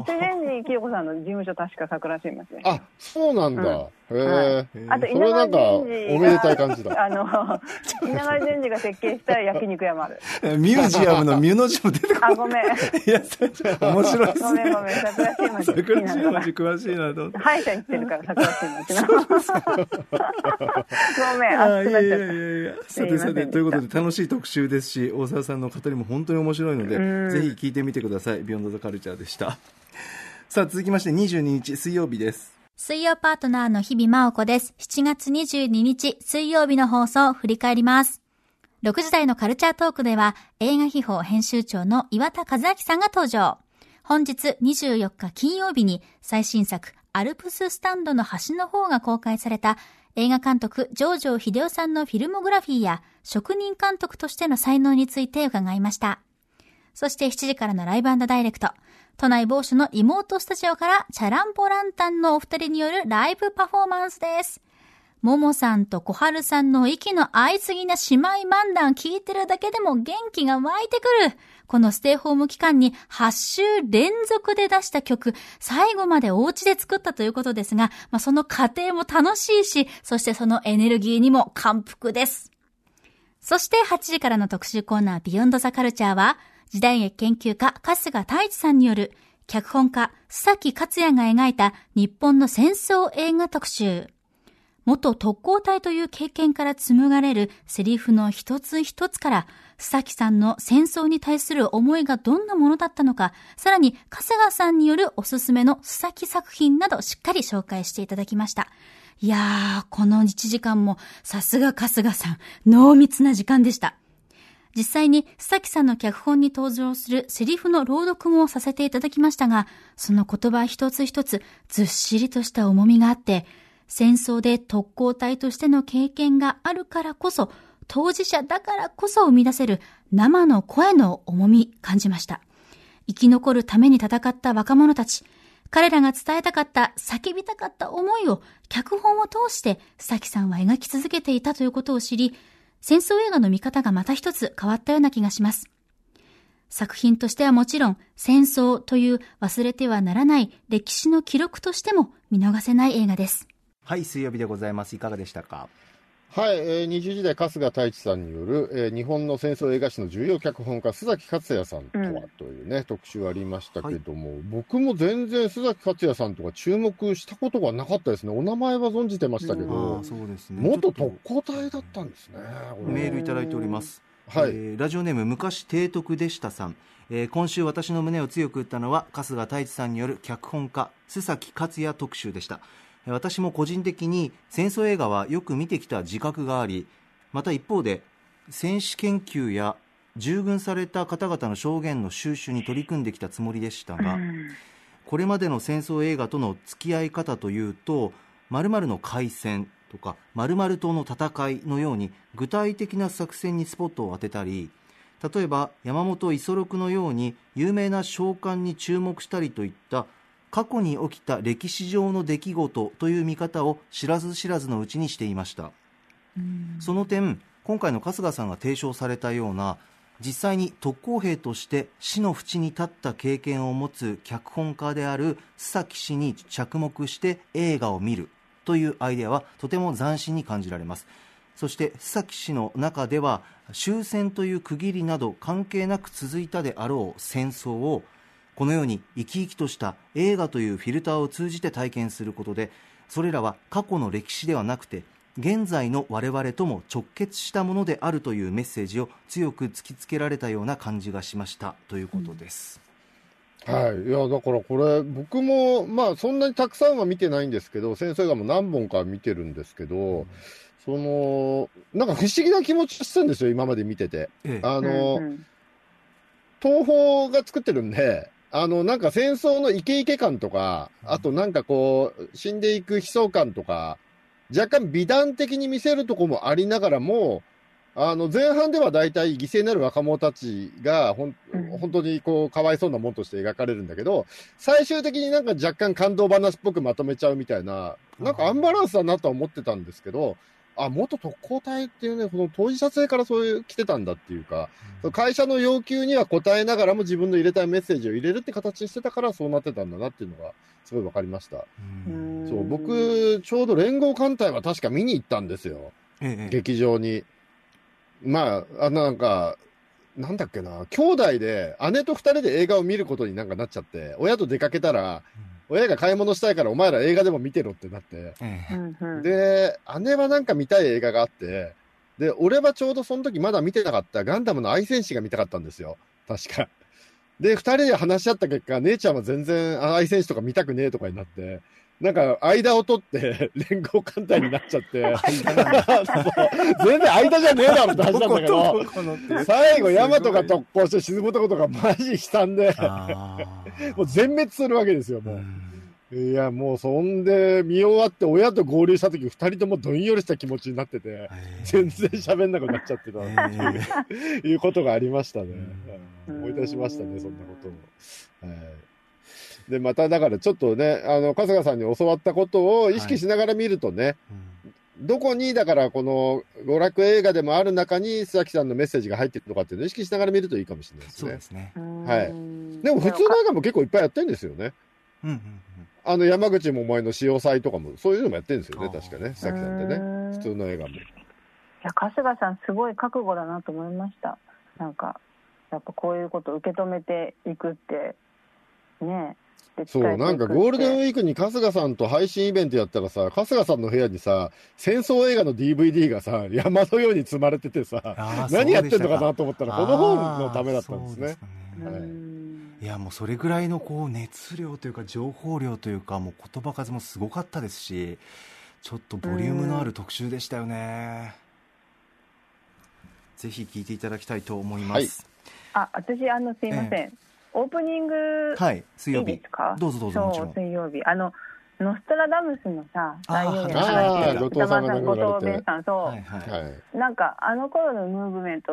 千治清子さんの事務所確か桜新町あそうなんだ、へえ、あと稲川淳二。おめでたい感じだ。あの稲川淳二が設計した焼肉屋もある。ミュージアムのミュの字も出てくるあごめん。いや面白い。ですねごめんごめん桜新町桜新町詳しいなと歯医者行ってるから桜新町のごめん熱くなっちゃったさてさてということで楽しい特集ですし大沢さんの語りも本当に面白いのでぜひ聞いてみてください。ビヨンドザカルチャーでした。さあ、続きまして22日水曜日です。水曜パートナーの日々真央子です。7月22日水曜日の放送を振り返ります。6時台のカルチャートークでは映画秘宝編集長の岩田和明さんが登場。本日24日金曜日に最新作アルプススタンドの端の方が公開された映画監督、上場秀夫さんのフィルモグラフィーや職人監督としての才能について伺いました。そして7時からのライブダイレクト。都内某所の妹スタジオからチャランポランタンのお二人によるライブパフォーマンスです。ももさんと小春さんの息の合いすぎな姉妹漫談聞いてるだけでも元気が湧いてくる。このステイホーム期間に8週連続で出した曲、最後までお家で作ったということですが、まあ、その過程も楽しいし、そしてそのエネルギーにも感服です。そして8時からの特集コーナービヨンドザカルチャーは、時代劇研究家、春日太一さんによる、脚本家、須崎克也が描いた日本の戦争映画特集。元特攻隊という経験から紡がれるセリフの一つ一つから、須崎さんの戦争に対する思いがどんなものだったのか、さらに春日さんによるおすすめの須崎作品などしっかり紹介していただきました。いやー、この1時間もさすが春日さん、濃密な時間でした。実際に須崎さんの脚本に登場するセリフの朗読もさせていただきましたが、その言葉一つ一つずっしりとした重みがあって、戦争で特攻隊としての経験があるからこそ、当事者だからこそ生み出せる生の声の重み感じました。生き残るために戦った若者たち、彼らが伝えたかった、叫びたかった思いを脚本を通して須崎さんは描き続けていたということを知り、戦争映画の見方がまた一つ変わったような気がします。作品としてはもちろん、戦争という忘れてはならない歴史の記録としても見逃せない映画です。はい、水曜日でございます。いかがでしたか？はい、えー、20時代、春日太一さんによる、えー、日本の戦争映画史の重要脚本家、須崎克也さんとは、というね、特集ありましたけども、はい、僕も全然須崎克也さんとか注目したことがなかったですね。お名前は存じてましたけど、そうですね、元特攻隊だったんですね。メールいただいております。はい、えー、ラジオネーム昔提督でしたさん、えー、今週私の胸を強く打ったのは春日太一さんによる脚本家須崎克也特集でした私も個人的に戦争映画はよく見てきた自覚がありまた一方で戦史研究や従軍された方々の証言の収集に取り組んできたつもりでしたが、これまでの戦争映画との付き合い方というと〇〇の海戦とか〇〇との戦いのように具体的な作戦にスポットを当てたり例えば山本五十六のように有名な将官に注目したりといった過去に起きた歴史上の出来事という見方を知らず知らずのうちにしていました。その点今回の春日さんが提唱されたような実際に特攻兵として死の淵に立った経験を持つ脚本家である須崎氏に着目して映画を見るというアイデアはとても斬新に感じられます。そして須崎氏の中では終戦という区切りなど関係なく続いたであろう戦争をこのように生き生きとした映画というフィルターを通じて体験することでそれらは過去の歴史ではなくて現在の我々とも直結したものであるというメッセージを強く突きつけられたような感じがしましたということです、はい。いや、だからこれ、僕も、まあ、そんなにたくさんは見てないんですけど、戦争映画も何本か見てるんですけど、うん、その、なんか不思議な気持ちしたんですよ、今まで見てて。ええ、あの、うんうん、東宝が作ってるんで、あの、なんか戦争のイケイケ感とか、あとなんかこう、死んでいく悲壮感とか、若干美談的に見せるとこもありながらも、あの、前半では大体犠牲になる若者たちが、ほん、本当にこう、かわいそうなもんとして描かれるんだけど、最終的になんか若干感動話っぽくまとめちゃうみたいな、なんかアンバランスだなとは思ってたんですけど、あ、元特攻隊っていうね、この当事者性からそういう来てたんだっていうか、うん、会社の要求には応えながらも自分の入れたいメッセージを入れるって形にしてたからそうなってたんだなっていうのが、すごい分かりました。うん、そう、僕、ちょうど連合艦隊は確か見に行ったんですよ。ええ、劇場に。まあ、あなんか、なんだっけな、兄弟で、姉と二人で映画を見ることになんかなっちゃって、親と出かけたら、親が買い物したいからお前ら映画でも見てろってなって、で、姉はなんか見たい映画があって、で、俺はちょうどその時まだ見てなかったガンダムの愛戦士が見たかったんですよ。確か。で、二人で話し合った結果、姉ちゃんは全然愛戦士とか見たくねえとかになって、なんか、間を取って、連合艦隊になっちゃって、全然間じゃねえだろって話なんだけど、最後、ヤマトが特攻して沈むとことかマジ悲惨で、もう全滅するわけですよ、もう。いや、もうそんで見終わって親と合流した時二人ともどんよりした気持ちになってて、全然喋んなくなっちゃってたっていう ことがありましたね。思い出しましたね、そんなことも。はいで、まただからちょっとね、あの、春日さんに教わったことを意識しながら見るとね、はいうん、どこに、だからこの娯楽映画でもある中に須崎さんのメッセージが入ってるのかっていうのを意識しながら見るといいかもしれないですね。そうですね。はい。でも普通の映画も結構いっぱいやってるんですよね。うんうんうん。あの、山口百恵の潮祭とかも、そういうのもやってるんですよね、確かね、須崎さんってね。普通の映画も。いや、春日さんすごい覚悟だなと思いました。なんか、やっぱこういうことを受け止めていくって、ねそう、なんかゴールデンウィークに春日さんと配信イベントやったらさ、春日さんの部屋にさ、戦争映画の DVD がさ、山のように積まれててさ、何やってんのかなと思ったら、この本のためだったんですね。い。やもうそれぐらいのこう熱量というか情報量というかもう言葉数もすごかったですしちょっとボリュームのある特集でしたよね。ぜひ聞いていただきたいと思います、はい、あ私あのすいません、えーオープニングはい水曜日。どうぞどうぞそう水曜日。あのノストラダムスのさ大演の話後藤さん後藤弁さんそう、はいはい、なんかあの頃のムーブメント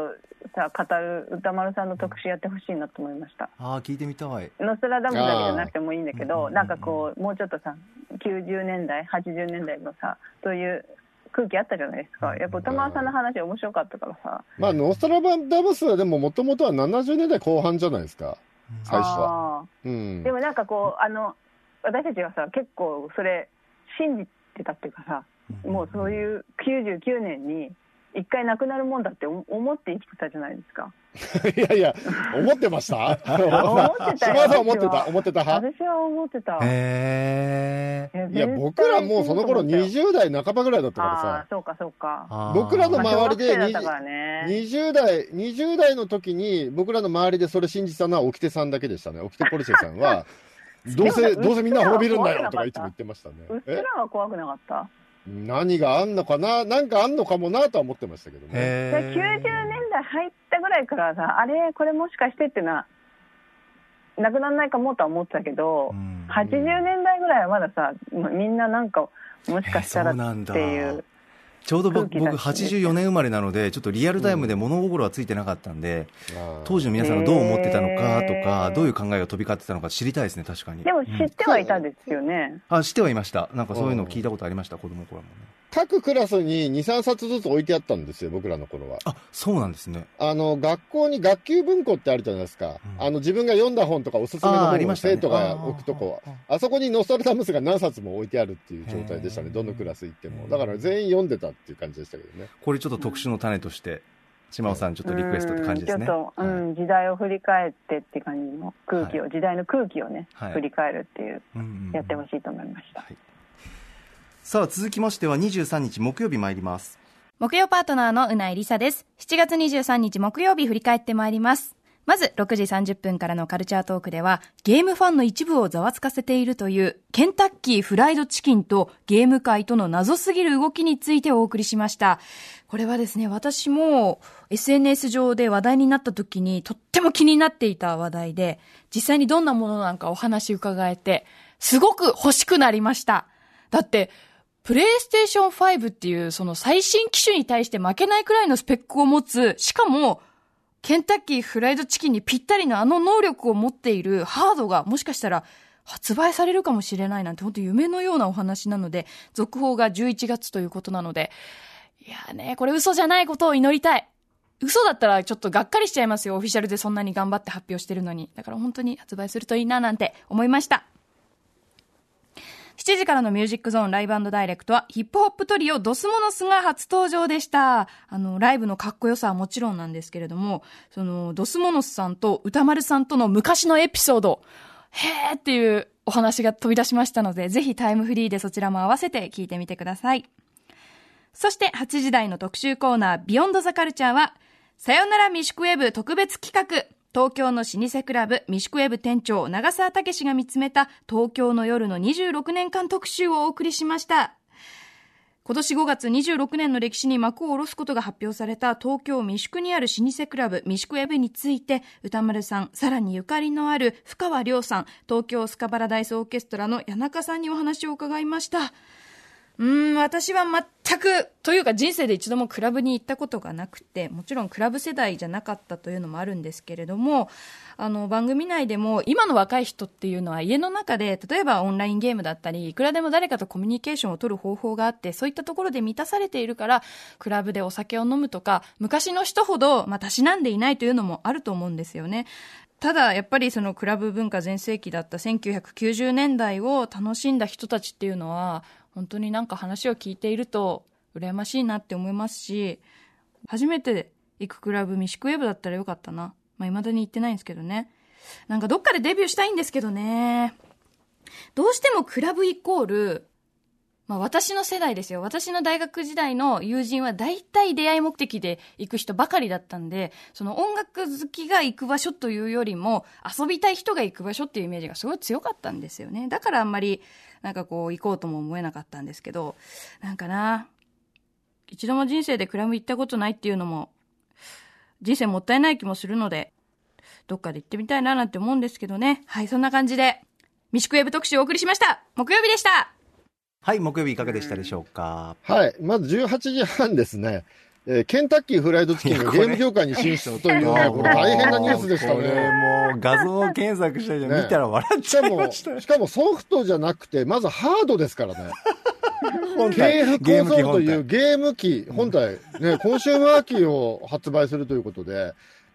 さ語る歌丸さんの特集やってほしいなと思いました、ああ聞いてみたい。ノストラダムスだけじゃなくてもいいんだけどなんかこうもうちょっとさ90年代80年代のさそういう空気あったじゃないですか。やっぱ歌丸さんの話面白かったからさ。まあ、ノストラダムスはでももともとは70年代後半じゃないですか。最初は。うん、でもなんかこう、あの、私たちはさ、結構それ、信じてたっていうかさ、もうそういう99年に一回なくなるもんだって思って生きてたじゃないですか。いやいや、思ってました？思ってた島田思ってた？思ってた？私は思ってた。へいや、僕らもうその頃20代半ばぐらいだったからさ。そうかそうか。僕らの周りで、20代、20代の時に僕らの周りでそれ信じたのは沖手さんだけでしたね。沖手ポリシェさんは、どうせ、どうせみんな滅びるんだよとかいつも言ってましたね。うちらは怖くなかった何があんのかな、なんかあんのかもなとは思ってましたけどね。90年代入ったぐらいからさ、あれ、これもしかしてっていうのは、なくならないかもとは思ってたけど、80年代ぐらいはまださ、みんななんか、もしかしたらっていう。ちょうど僕、僕84年生まれなので、ちょっとリアルタイムで物心はついてなかったんで、うん、当時の皆さんがどう思ってたのかとか、どういう考えが飛び交ってたのか知りたいですね、確かに。でも知ってはいたんですよね。うん、あ、知ってはいました。なんかそういうのを聞いたことありました、子供頃もね。各クラスに2、3冊ずつ置いてあったんですよ、僕らの頃は。あ、そうなんですね。あの、学校に学級文庫ってあるじゃないですか。うん、あの、自分が読んだ本とかおすすめの本を生徒が置くとこあ,、あそこにノストラダムスが何冊も置いてあるっていう状態でしたね、どのクラス行っても。だから全員読んでたっていう感じでしたけどね。これちょっと特殊の種として、島尾さん、ちょっとリクエストって感じですね。ちょっと、うん、時代を振り返ってっていう感じの空気を、時代の空気をね、振り返るっていう、やってほしいと思いました。はいさあ続きましては23日木曜日参ります木曜パートナーのうないりさです7月23日木曜日振り返ってまいりますまず、6時30分からのカルチャートークでは、ゲームファンの一部をざわつかせているという、ケンタッキーフライドチキンとゲーム界との謎すぎる動きについてお送りしました。これはですね、私も SNS 上で話題になった時にとっても気になっていた話題で、実際にどんなものなんかお話伺えて、すごく欲しくなりました。だって、プレイステーション5っていうその最新機種に対して負けないくらいのスペックを持つ、しかもケンタッキーフライドチキンにぴったりのあの能力を持っているハードがもしかしたら発売されるかもしれないなんて本当夢のようなお話なので、続報が11月ということなので、いやね、これ嘘じゃないことを祈りたい。嘘だったらちょっとがっかりしちゃいますよ。オフィシャルでそんなに頑張って発表してるのに。だから本当に発売するといいななんて思いました。7時からのミュージックゾーンライブダイレクトはヒップホップトリオドスモノスが初登場でした。あの、ライブのかっこよさはもちろんなんですけれども、その、ドスモノスさんと歌丸さんとの昔のエピソード、へーっていうお話が飛び出しましたので、ぜひタイムフリーでそちらも合わせて聞いてみてください。そして8時台の特集コーナー、ビヨンドザカルチャーは、さよならミシクウェブ特別企画、東京の老舗クラブ、ミシクウェブ店長、長澤武史が見つめた東京の夜の26年間特集をお送りしました。今年5月26年の歴史に幕を下ろすことが発表された東京三宿にある老舗クラブ三宿ウェブについて歌丸さん、さらにゆかりのある深川亮さん、東京スカパラダイスオーケストラの谷中さんにお話を伺いました。うん、私は全く、というか人生で一度もクラブに行ったことがなくて、もちろんクラブ世代じゃなかったというのもあるんですけれども、あの、番組内でも、今の若い人っていうのは家の中で、例えばオンラインゲームだったり、いくらでも誰かとコミュニケーションを取る方法があって、そういったところで満たされているから、クラブでお酒を飲むとか、昔の人ほど、まあ、たしなんでいないというのもあると思うんですよね。ただ、やっぱりそのクラブ文化全盛期だった1990年代を楽しんだ人たちっていうのは、本当になんか話を聞いていると羨ましいなって思いますし、初めて行くクラブ、ミシクウェブだったらよかったな。まあ、未だに行ってないんですけどね。なんかどっかでデビューしたいんですけどね。どうしてもクラブイコール、まあ私の世代ですよ。私の大学時代の友人は大体出会い目的で行く人ばかりだったんで、その音楽好きが行く場所というよりも、遊びたい人が行く場所っていうイメージがすごい強かったんですよね。だからあんまりなんかこう行こうとも思えなかったんですけど、なんかな、一度も人生でクラブ行ったことないっていうのも、人生もったいない気もするので、どっかで行ってみたいななんて思うんですけどね。はい、そんな感じで、ミシクウェブ特集をお送りしました。木曜日でしたはい、木曜日いかがでしたでしょうか？はい、まず18時半ですね。えー、ケンタッキーフライドチキンがゲーム業界に進出という、ね、これ大変なニュースでしたね。もう画像検索したじゃん、見たら笑っちゃいました、ね、しかもソフトじゃなくて、まずハードですからね。KF コンソールというゲーム機本体、ね、コンシューマー機を発売するということで、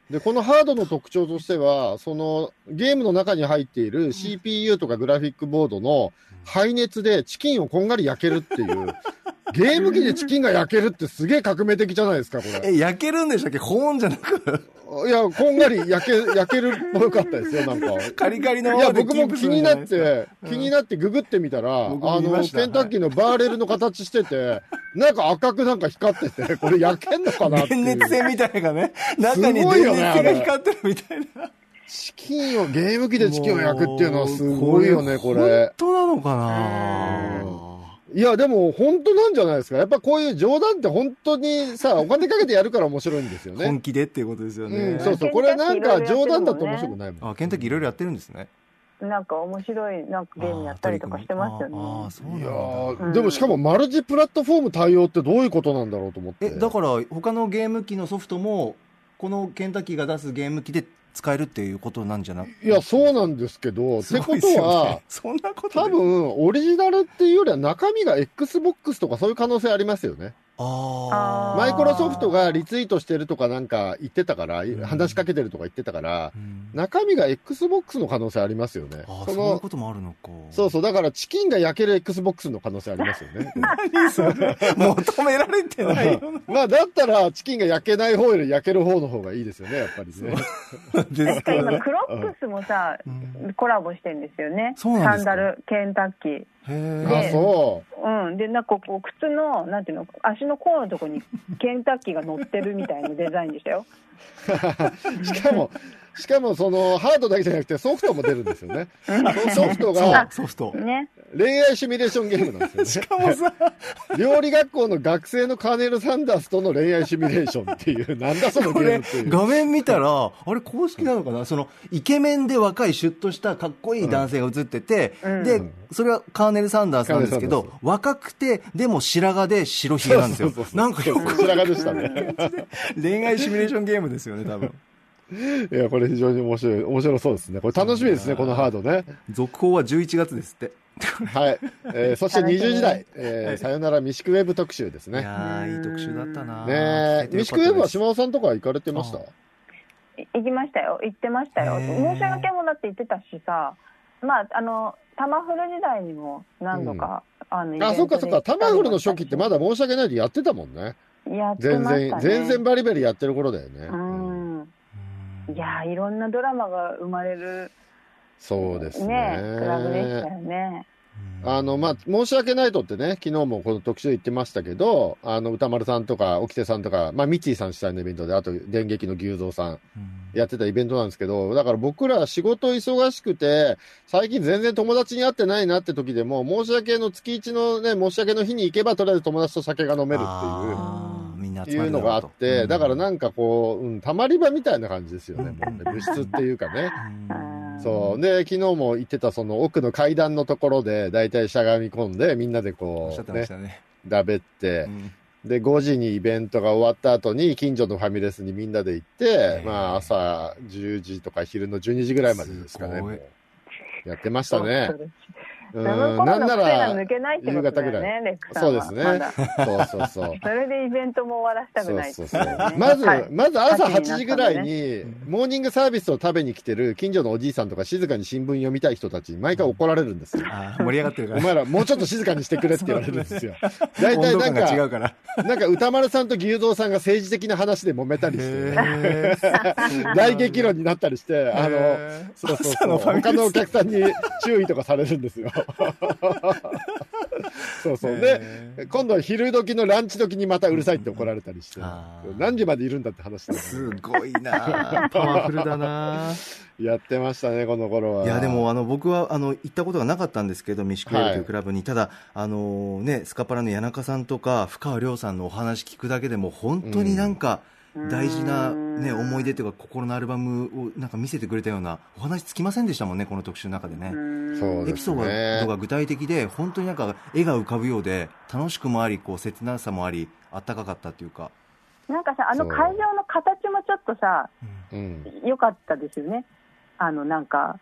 で、このハードの特徴としては、そのゲームの中に入っている CPU とかグラフィックボードの排熱でチキンをこんがり焼けるっていう、ゲーム機でチキンが焼けるってすげえ革命的じゃないですか、これ。え、焼けるんでしたっけ？保温じゃなくいや、こんがり焼け、焼けるっぽかったですよ、なんか。カリカリのいや、僕も気になって、気になってググってみたら、あの、ケンタッキーのバーレルの形してて、なんか赤くなんか光ってて、これ焼けんのかなって電熱線みたいなね。中に電熱線が光ってるみたいな。チキンを、ゲーム機でチキンを焼くっていうのはすごいよね、これ。本当なのかな？いや、でも本当なんじゃないですか。やっぱこういう冗談って本当にさ、お金かけてやるから面白いんですよね。本気でっていうことですよね。うん、そうそう。これなんか冗談だと面白くないもん。あ、ケンタッキーいろいろやってるんですね。なんか面白いなんかゲームやったりとかしてますよね。ああ、そうなんだ。でもしかもマルチプラットフォーム対応ってどういうことなんだろうと思って。え、だから他のゲーム機のソフトも、このケンタッキーが出すゲーム機で使えるっていうことなんじゃなく？いや、そうなんですけど、ってことは、そんなこと多分、オリジナルっていうよりは中身が XBOX とかそういう可能性ありますよね。マイクロソフトがリツイートしてるとかなんか言ってたから、話しかけてるとか言ってたから、中身が XBOX の可能性ありますよね。そそういうこともあるのか。そうそう、だからチキンが焼ける XBOX の可能性ありますよね。何それ？求められてないよ。まあ、だったらチキンが焼けない方より焼ける方の方がいいですよね、やっぱりね。ですか今、クロックスもさ、コラボしてんですよね。サンダル、ケンタッキー。あ、そう。うん。で、なんかこう、靴の、なんていうの、足の甲のところにケンタッキーが乗ってるみたいなデザインでしたよ。しかも、しかもそのハードだけじゃなくてソフトも出るんですよね。ソフトがソフト。ね。恋愛シミュレーションゲームなんですよね。しかもさ、料理学校の学生のカーネル・サンダースとの恋愛シミュレーションっていう、なんだそのゲームっていう。画面見たら、あれ公式なのかな？その、イケメンで若いシュッとしたかっこいい男性が映ってて、うん、で、それはカーネル・サンダースなんですけど、若くて、でも白髪で白ひげなんですよ。なんかよく。白髪でしたね。恋愛シミュレーションゲームですよね、多分。いや、これ非常に面白い、面白そうですね。これ楽しみですね、このハードね。続報は11月ですって。はい。えー、そして20時代、えー、さよならミシクウェブ特集ですね。いやいい特集だったなねミシクウェブは島尾さんとか行かれてました？行きましたよ。行ってましたよ。申し訳もだって行ってたしさ、まあ、あの、タマフル時代にも何度か、うん、あの、あ、そっかそっか、タマフルの初期ってまだ申し訳ないでやってたもんね。やってましたね。全然、全然バリバリやってる頃だよね。うん。いやいろんなドラマが生まれる。そうですね。ねクラブでしたよね。あの、まあ、申し訳ないとってね、昨日もこの特集言ってましたけど、あの、歌丸さんとか、沖手さんとか、まあ、ミッチーさん主催のイベントで、あと、電撃の牛蔵さん、やってたイベントなんですけど、だから僕ら仕事忙しくて、最近全然友達に会ってないなって時でも、申し訳の月一のね、申し訳の日に行けば、とりあえず友達と酒が飲めるっていう。みんないうのがあって、だからなんかこう、うん、たまり場みたいな感じですよね、もうね、物質っていうかね。そう。で、昨日も言ってたその奥の階段のところで、だいたいしゃがみ込んで、みんなでこう、ね、ねだべって、うん、で、5時にイベントが終わった後に、近所のファミレスにみんなで行って、まあ、朝10時とか昼の12時ぐらいまでですかね。やってましたね。うん、なんなら、夕方ぐらい。そうですね。そうそうそう。それでイベントも終わらせたくない、そうそうそう。まず、まず朝8時ぐらいに、モーニングサービスを食べに来てる近所のおじいさんとか静かに新聞読みたい人たちに毎回怒られるんですよ。盛り上がってるから。お前らもうちょっと静かにしてくれって言われるんですよ。大体なんか、かなんか歌丸さんと牛蔵さんが政治的な話で揉めたりして、大激論になったりして、あの、そうそうそう、他のお客さんに注意とかされるんですよ。そうそう。で、今度は昼時のランチ時にまたうるさいって怒られたりして、何時までいるんだって話すごいな。パワフルだな。やってましたね、この頃は。いや、でも、あの、僕は、あの、行ったことがなかったんですけど、ミシクエルというクラブに。はい、ただ、あのね、スカパラの谷中さんとか、深川亮さんのお話聞くだけでも、本当になんか、うん大事な、ね、思い出というか心のアルバムをなんか見せてくれたようなお話つきませんでしたもんねこの特集の中でね。エピソードが具体的で本当になんか絵が浮かぶようで楽しくもありこう切なさもありあったかかったというか。なんかさあの会場の形もちょっとさ良、うん、かったですよね。あのなんか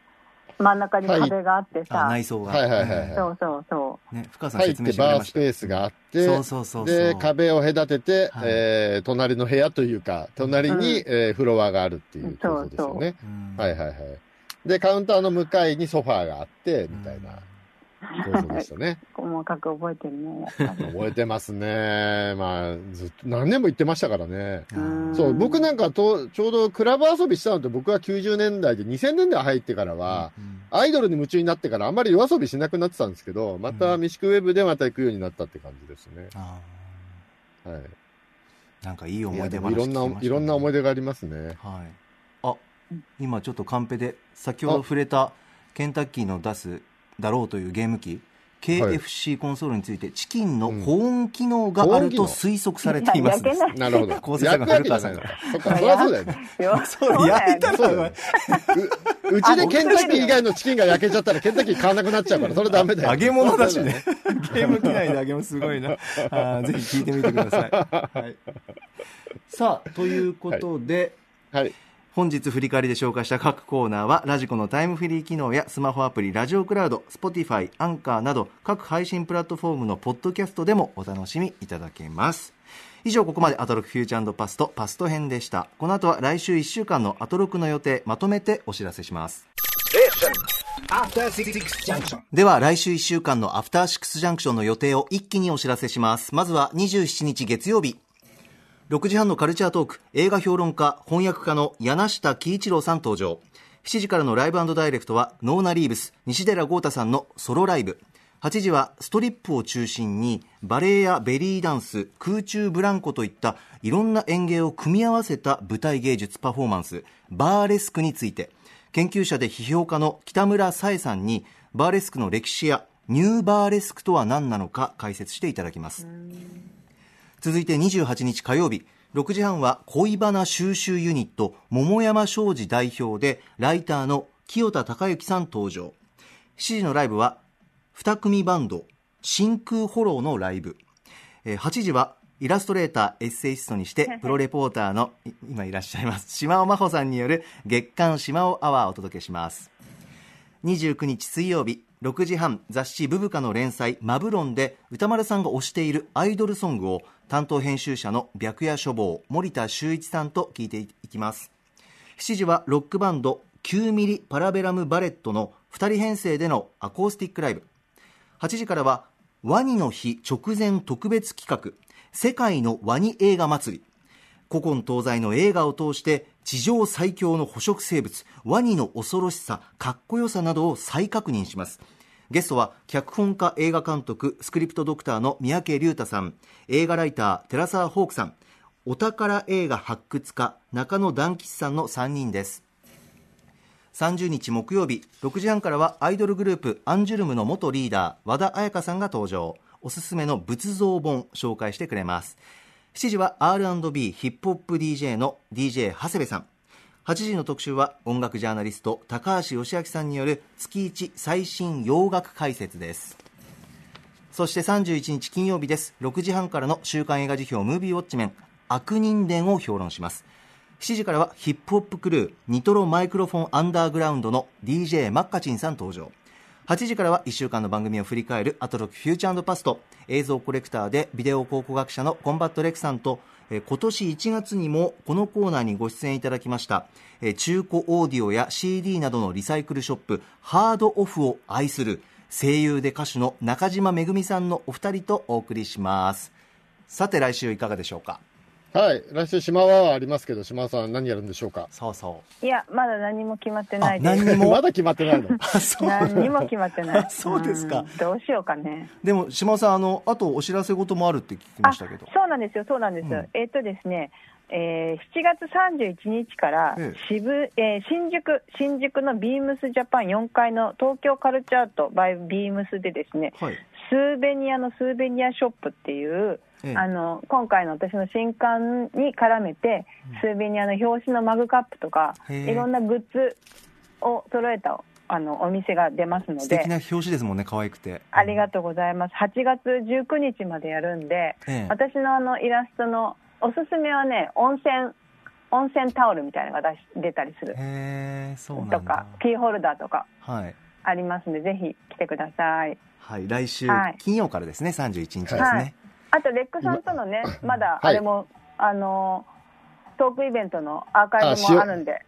真ん中に壁があってさ、はい、内装が、はいはいはい、そうそうそう、ね、深さん説明してバースペースがあってそうそうそうで壁を隔てて、はい、えー、隣の部屋というか隣に、うん、えー、フロアがあるっていうことですよね、はいはいはい。でカウンターの向かいにソファーがあってみたいな、構造でしたね。細かく覚えてるね。覚えてますね。まあ、ずっと何年も行ってましたからね。そう、僕なんかと、ちょうどクラブ遊びしたのって僕は90年代で2000年代入ってからは、アイドルに夢中になってからあんまり夜遊びしなくなってたんですけど、またミシクウェブでまた行くようになったって感じですね。はい。なんかいい思い出話いろんな、いろんな思い出がありますね。はい。あ、今ちょっとカンペで、先ほど触れたケンタッキーの出すだろうというゲーム機 KFC コンソールについてチキンの保 温機能があると推測されています、なるほど。構成作古川さんが。そっか、そりゃそうだよね。そう、焼いたらうちでケンタッキー以外のチキンが焼けちゃったらケンタッキー買わなくなっちゃうから、それダメだよ。揚げ物だしね。ゲーム機内で揚げ物すごいな。ぜひ聞いてみてください。はい、さあ、ということで、はい本日振り返りで紹介した各コーナーは radiko のタイムフリー機能やスマホアプリラジオクラウド、 Spotify、アンカーなど各配信プラットフォームのポッドキャストでもお楽しみいただけます。以上ここまでアトロクフューチャーパストパスト編でした。この後は来週1週間のアトロクの予定まとめてお知らせします。では来週1週間のアフターシックスジャンクションの予定を一気にお知らせします。まずは27日月曜日。6時半のカルチャートーク映画評論家翻訳家の柳下喜一郎さん登場。7時からのライブダイレクトはノーナ・リーブス西寺豪太さんのソロライブ。8時はストリップを中心にバレエやベリーダンス空中ブランコといったいろんな演芸を組み合わせた舞台芸術パフォーマンスバーレスクについて。研究者で批評家の北村紗恵さんにバーレスクの歴史やニューバーレスクとは何なのか解説していただきます。続いて28日火曜日6時半は恋バナ収集ユニット桃山商事代表でライターの清田孝之さん登場。7時のライブは2組バンド真空フォローのライブ。8時はイラストレーターエッセイストにして プロレポーターの今いらっしゃいます。島尾真帆さんによる月刊島尾アワーをお届けします。29日水曜日6時半雑誌「ブブカ」の連載「マブロン」で歌丸さんが推しているアイドルソングを担当編集者の白夜書房森田修一さんと聞いていきます。7時はロックバンド9ミリパラベラムバレットの2人編成でのアコースティックライブ。8時からはワニの日直前特別企画世界のワニ映画祭り。古今東西の映画を通して地上最強の捕食生物ワニの恐ろしさかっこよさなどを再確認します。ゲストは脚本家映画監督スクリプトドクターの三宅龍太さん。映画ライター寺澤ホークさん。お宝映画発掘家中野団吉さんの3人です。30日木曜日6時半からはアイドルグループアンジュルムの元リーダー和田彩香さんが登場。おすすめの仏像本紹介してくれます。7時は R&B ヒップホップ DJ の DJ 長谷部さん。8時の特集は音楽ジャーナリスト高橋義明さんによる月1最新洋楽解説です。そして31日金曜日です。6時半からの週刊映画辞表ムービーウォッチメン悪人伝を評論します。7時からはヒップホップクルーニトロマイクロフォンアンダーグラウンドの DJ マッカチンさん登場。8時からは1週間の番組を振り返るアトロクフューチャーパスト。映像コレクターでビデオ考古学者のコンバットレクさんと今年1月にもこのコーナーにご出演いただきました。中古オーディオや CD などのリサイクルショップハードオフを愛する声優で歌手の中島めぐみさんのお二人とお送りします。さて来週いかがでしょうか？はい。来週、島はありますけど、島さん何やるんでしょうか？そうそう。いや、まだ何も決まってないです。何も？まだ決まってないの？何も決まってない。そうですか、どうしようかね。でも、島さん、あの、あとお知らせ事もあるって聞きましたけど。そうなんですよ、そうなんです。うん、えっ、とですね、えー、7月31日から渋、えー、新宿新宿のビームスジャパン4階の東京カルチャートバイビームスでですね、はい、スーベニアのスーベニアショップっていう、ええ、あの今回の私の新刊に絡めて、スーベニアの表紙のマグカップとか、いろんなグッズを揃えたあのお店が出ますので素敵な表紙ですもんね可愛くて。ありがとうございます。8月19日までやるんで、え、私のあのイラストのおすすめはね温泉温泉タオルみたいなのが出し出たりする。へそうとかキーホルダーとかありますので、はい、ぜひ来てください。はい来週、金曜からですね31日ですね、はいあとレックさんとのね、まだあれも、はい、あのトークイベントのアーカイブもあるんで。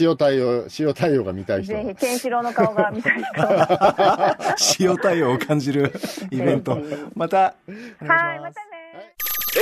塩対応、塩対応が見たい人。ぜひ、ケンシロウの顔が見たい人。塩対応を感じるイベント。また。はい、またね。え